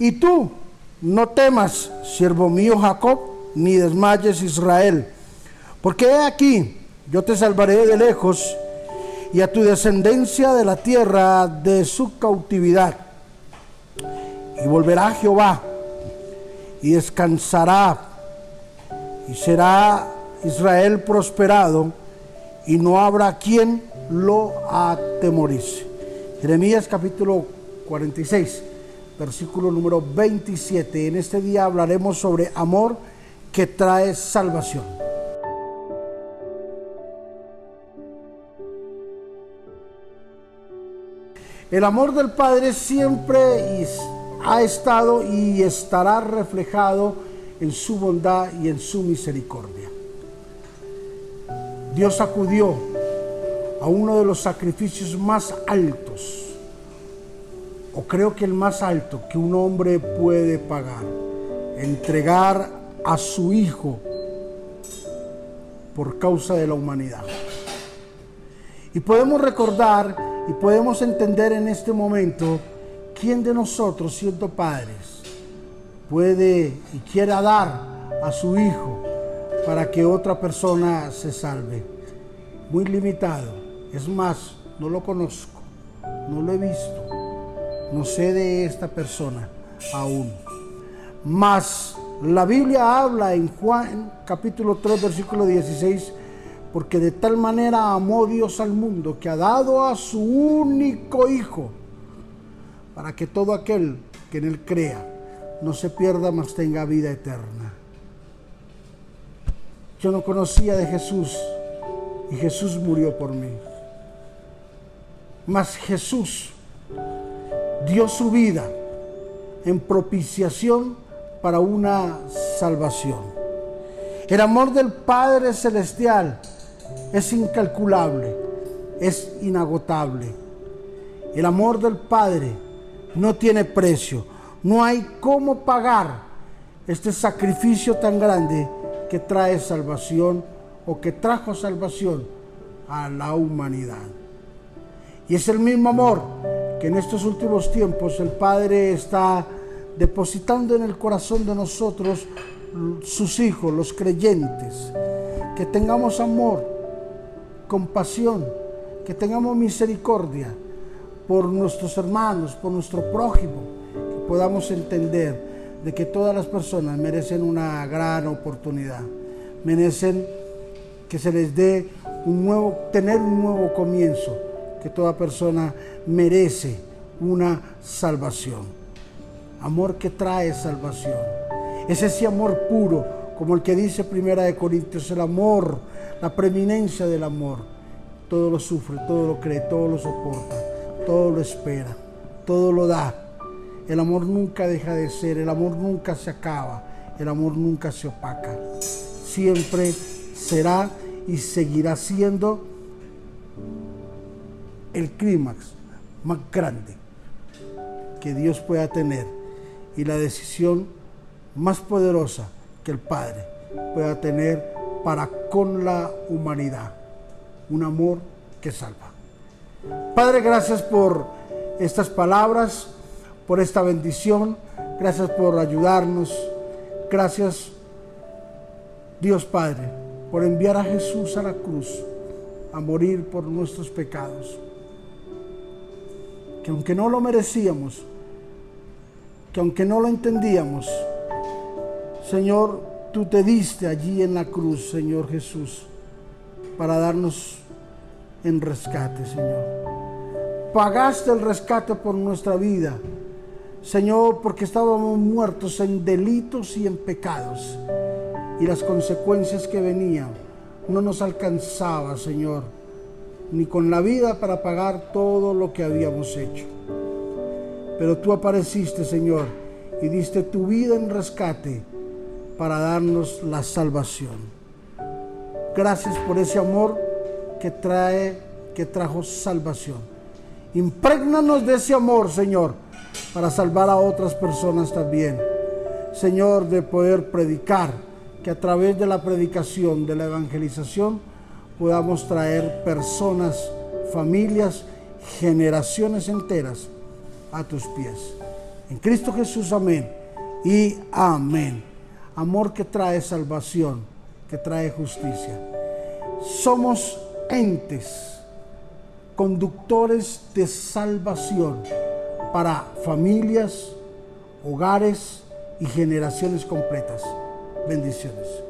Y tú, no temas, siervo mío Jacob, ni desmayes Israel, porque he aquí, yo te salvaré de lejos y a tu descendencia de la tierra de su cautividad. Y volverá Jehová y descansará y será Israel prosperado y no habrá quien lo atemorice. Jeremías capítulo 46, versículo número 27. En este día hablaremos sobre amor que trae salvación. El amor del Padre siempre ha estado y estará reflejado en su bondad y en su misericordia. Dios acudió a uno de los sacrificios más altos, o creo que el más alto que un hombre puede pagar, entregar a su Hijo por causa de la humanidad. Y podemos recordar y podemos entender en este momento quién de nosotros, siendo padres, puede y quiera dar a su Hijo para que otra persona se salve. Muy limitado. Es más, no lo conozco, no lo he visto, no sé de esta persona aún. Mas la Biblia habla en Juan capítulo 3 versículo 16, porque de tal manera amó Dios al mundo que ha dado a su único Hijo, para que todo aquel que en él crea no se pierda, mas tenga vida eterna. Yo no conocía de Jesús y Jesús murió por mí. Mas Jesús dio su vida en propiciación para una salvación. El amor del Padre Celestial es incalculable, es inagotable. El amor del Padre no tiene precio. No hay cómo pagar este sacrificio tan grande que trae salvación o que trajo salvación a la humanidad. Y es el mismo amor que en estos últimos tiempos el Padre está depositando en el corazón de nosotros, sus hijos, los creyentes. Que tengamos amor, compasión, que tengamos misericordia por nuestros hermanos, por nuestro prójimo, que podamos entender de que todas las personas merecen una gran oportunidad, merecen que se les dé un nuevo, tener un nuevo comienzo que toda persona merece una salvación. Amor que trae salvación. Es ese amor puro, como el que dice Primera de Corintios, el amor, la preeminencia del amor. Todo lo sufre, todo lo cree, todo lo soporta, todo lo espera, todo lo da. El amor nunca deja de ser, el amor nunca se acaba, el amor nunca se opaca. Siempre será y seguirá siendo el clímax más grande que Dios pueda tener y la decisión más poderosa que el Padre pueda tener para con la humanidad. Un amor que salva. Padre, gracias por estas palabras, por esta bendición. Gracias por ayudarnos. Gracias, Dios Padre, por enviar a Jesús a la cruz a morir por nuestros pecados que aunque no lo merecíamos, que aunque no lo entendíamos, Señor, tú te diste allí en la cruz, Señor Jesús, para darnos en rescate, Señor. Pagaste el rescate por nuestra vida, Señor, porque estábamos muertos en delitos y en pecados. Y las consecuencias que venían no nos alcanzaba, Señor ni con la vida para pagar todo lo que habíamos hecho. Pero tú apareciste, Señor, y diste tu vida en rescate para darnos la salvación. Gracias por ese amor que trae, que trajo salvación. Imprégnanos de ese amor, Señor, para salvar a otras personas también. Señor, de poder predicar, que a través de la predicación, de la evangelización, podamos traer personas, familias, generaciones enteras a tus pies. En Cristo Jesús, amén. Y amén. Amor que trae salvación, que trae justicia. Somos entes, conductores de salvación para familias, hogares y generaciones completas. Bendiciones.